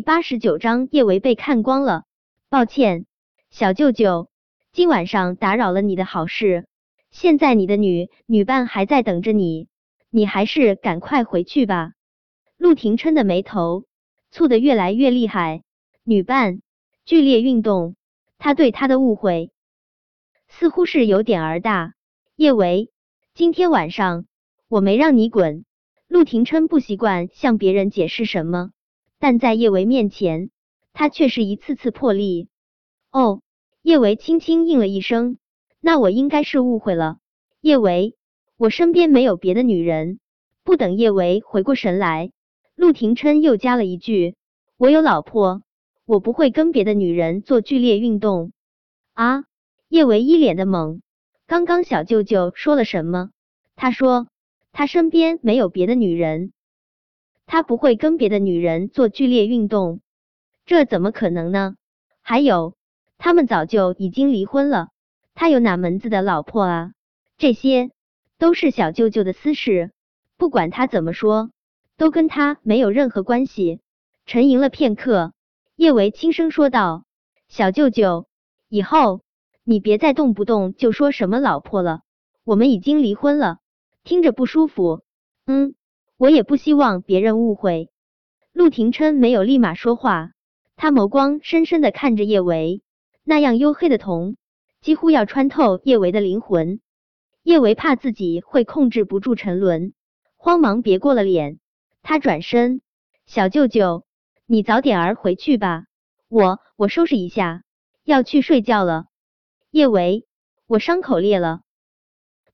八十九章叶维被看光了。抱歉，小舅舅，今晚上打扰了你的好事。现在你的女女伴还在等着你，你还是赶快回去吧。陆廷琛的眉头蹙得越来越厉害。女伴，剧烈运动，他对他的误会似乎是有点儿大。叶维，今天晚上我没让你滚。陆廷琛不习惯向别人解释什么。但在叶维面前，他却是一次次破例。哦，叶维轻轻应了一声，那我应该是误会了。叶维，我身边没有别的女人。不等叶维回过神来，陆廷琛又加了一句：“我有老婆，我不会跟别的女人做剧烈运动。”啊！叶维一脸的懵，刚刚小舅舅说了什么？他说他身边没有别的女人。他不会跟别的女人做剧烈运动，这怎么可能呢？还有，他们早就已经离婚了，他有哪门子的老婆啊？这些都是小舅舅的私事，不管他怎么说，都跟他没有任何关系。沉吟了片刻，叶维轻声说道：“小舅舅，以后你别再动不动就说什么老婆了，我们已经离婚了，听着不舒服。”嗯。我也不希望别人误会。陆廷琛没有立马说话，他眸光深深的看着叶维，那样黝黑的瞳几乎要穿透叶维的灵魂。叶维怕自己会控制不住沉沦，慌忙别过了脸。他转身，小舅舅，你早点儿回去吧，我我收拾一下，要去睡觉了。叶维，我伤口裂了，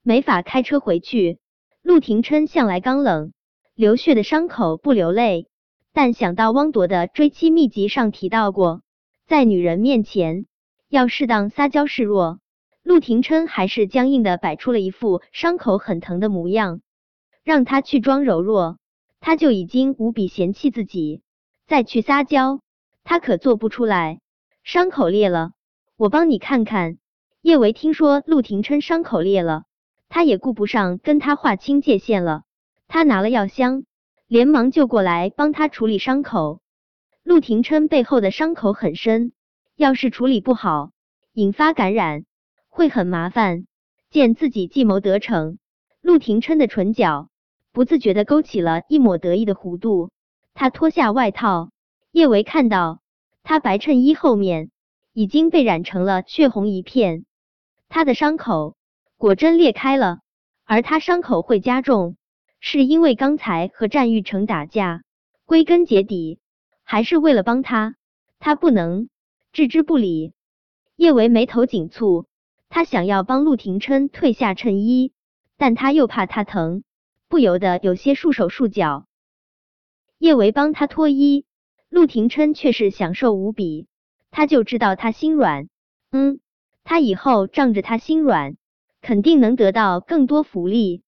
没法开车回去。陆廷琛向来刚冷。流血的伤口不流泪，但想到汪铎的追妻秘籍上提到过，在女人面前要适当撒娇示弱，陆廷琛还是僵硬的摆出了一副伤口很疼的模样。让他去装柔弱，他就已经无比嫌弃自己；再去撒娇，他可做不出来。伤口裂了，我帮你看看。叶维听说陆廷琛伤口裂了，他也顾不上跟他划清界限了。他拿了药箱，连忙就过来帮他处理伤口。陆廷琛背后的伤口很深，要是处理不好，引发感染会很麻烦。见自己计谋得逞，陆廷琛的唇角不自觉的勾起了一抹得意的弧度。他脱下外套，叶维看到他白衬衣后面已经被染成了血红一片，他的伤口果真裂开了。而他伤口会加重。是因为刚才和战玉成打架，归根结底还是为了帮他，他不能置之不理。叶维眉头紧蹙，他想要帮陆廷琛褪下衬衣，但他又怕他疼，不由得有些束手束脚。叶维帮他脱衣，陆廷琛却是享受无比，他就知道他心软，嗯，他以后仗着他心软，肯定能得到更多福利。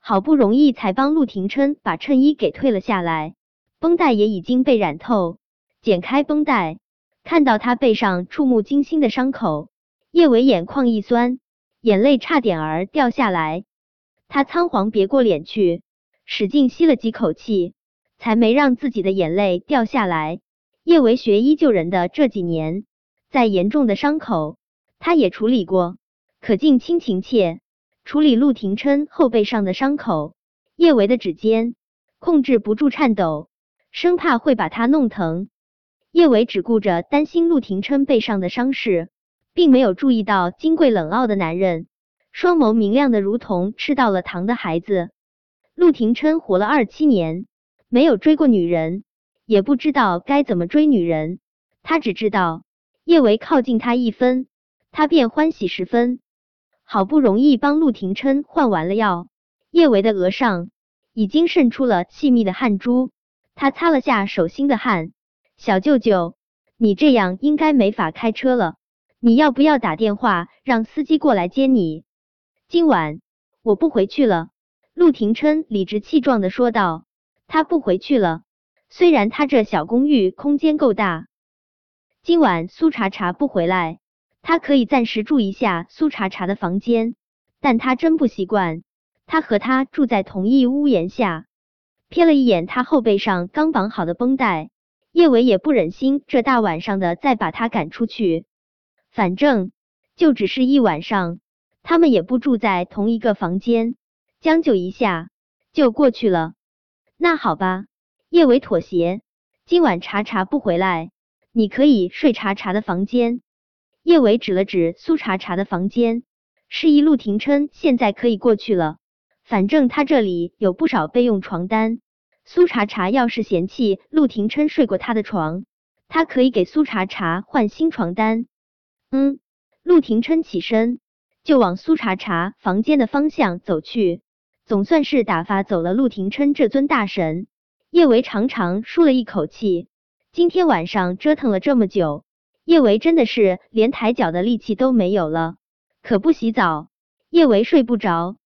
好不容易才帮陆廷琛把衬衣给退了下来，绷带也已经被染透。剪开绷带，看到他背上触目惊心的伤口，叶伟眼眶一酸，眼泪差点儿掉下来。他仓皇别过脸去，使劲吸了几口气，才没让自己的眼泪掉下来。叶维学医救人的这几年，再严重的伤口他也处理过，可敬亲情切。处理陆廷琛后背上的伤口，叶维的指尖控制不住颤抖，生怕会把他弄疼。叶维只顾着担心陆廷琛背上的伤势，并没有注意到金贵冷傲的男人，双眸明亮的如同吃到了糖的孩子。陆廷琛活了二七年，没有追过女人，也不知道该怎么追女人。他只知道叶维靠近他一分，他便欢喜十分。好不容易帮陆廷琛换完了药，叶维的额上已经渗出了细密的汗珠，他擦了下手心的汗。小舅舅，你这样应该没法开车了，你要不要打电话让司机过来接你？今晚我不回去了。陆廷琛理直气壮的说道，他不回去了。虽然他这小公寓空间够大，今晚苏茶茶不回来。他可以暂时住一下苏茶茶的房间，但他真不习惯他和他住在同一屋檐下。瞥了一眼他后背上刚绑好的绷带，叶伟也不忍心这大晚上的再把他赶出去，反正就只是一晚上，他们也不住在同一个房间，将就一下就过去了。那好吧，叶伟妥协。今晚查查不回来，你可以睡查查的房间。叶伟指了指苏查查的房间，示意陆廷琛现在可以过去了。反正他这里有不少备用床单。苏茶茶要是嫌弃陆廷琛睡过他的床，他可以给苏茶茶换新床单。嗯，陆廷琛起身就往苏茶茶房间的方向走去，总算是打发走了陆廷琛这尊大神。叶维长长舒了一口气，今天晚上折腾了这么久，叶维真的是连抬脚的力气都没有了。可不洗澡，叶维睡不着。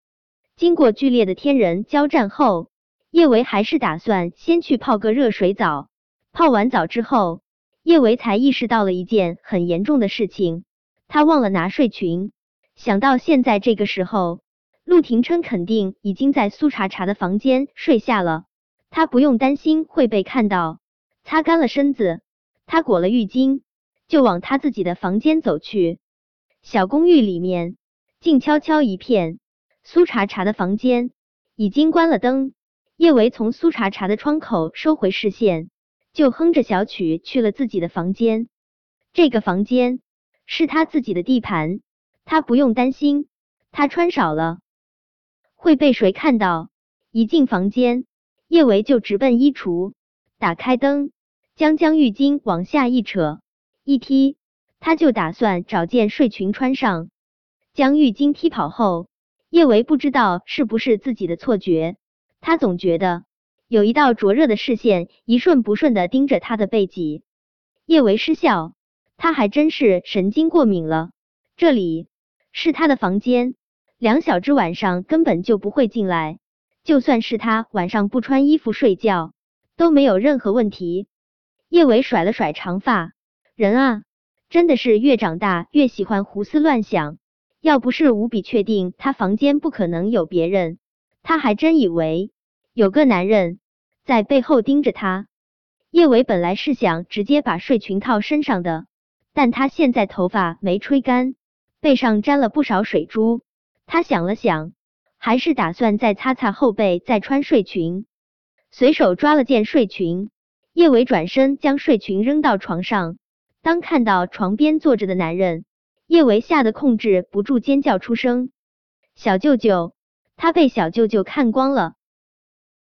经过剧烈的天人交战后。叶维还是打算先去泡个热水澡。泡完澡之后，叶维才意识到了一件很严重的事情，他忘了拿睡裙。想到现在这个时候，陆廷琛肯定已经在苏茶茶的房间睡下了，他不用担心会被看到。擦干了身子，他裹了浴巾，就往他自己的房间走去。小公寓里面静悄悄一片，苏茶茶的房间已经关了灯。叶维从苏茶茶的窗口收回视线，就哼着小曲去了自己的房间。这个房间是他自己的地盘，他不用担心他穿少了会被谁看到。一进房间，叶维就直奔衣橱，打开灯，将将浴巾往下一扯一踢，他就打算找件睡裙穿上。将浴巾踢跑后，叶维不知道是不是自己的错觉。他总觉得有一道灼热的视线一瞬不瞬的盯着他的背脊。叶维失笑，他还真是神经过敏了。这里是他的房间，梁小芝晚上根本就不会进来。就算是他晚上不穿衣服睡觉，都没有任何问题。叶维甩了甩长发，人啊，真的是越长大越喜欢胡思乱想。要不是无比确定他房间不可能有别人，他还真以为。有个男人在背后盯着他。叶伟本来是想直接把睡裙套身上的，但他现在头发没吹干，背上沾了不少水珠。他想了想，还是打算再擦擦后背，再穿睡裙。随手抓了件睡裙，叶伟转身将睡裙扔到床上。当看到床边坐着的男人，叶维吓得控制不住尖叫出声。小舅舅，他被小舅舅看光了。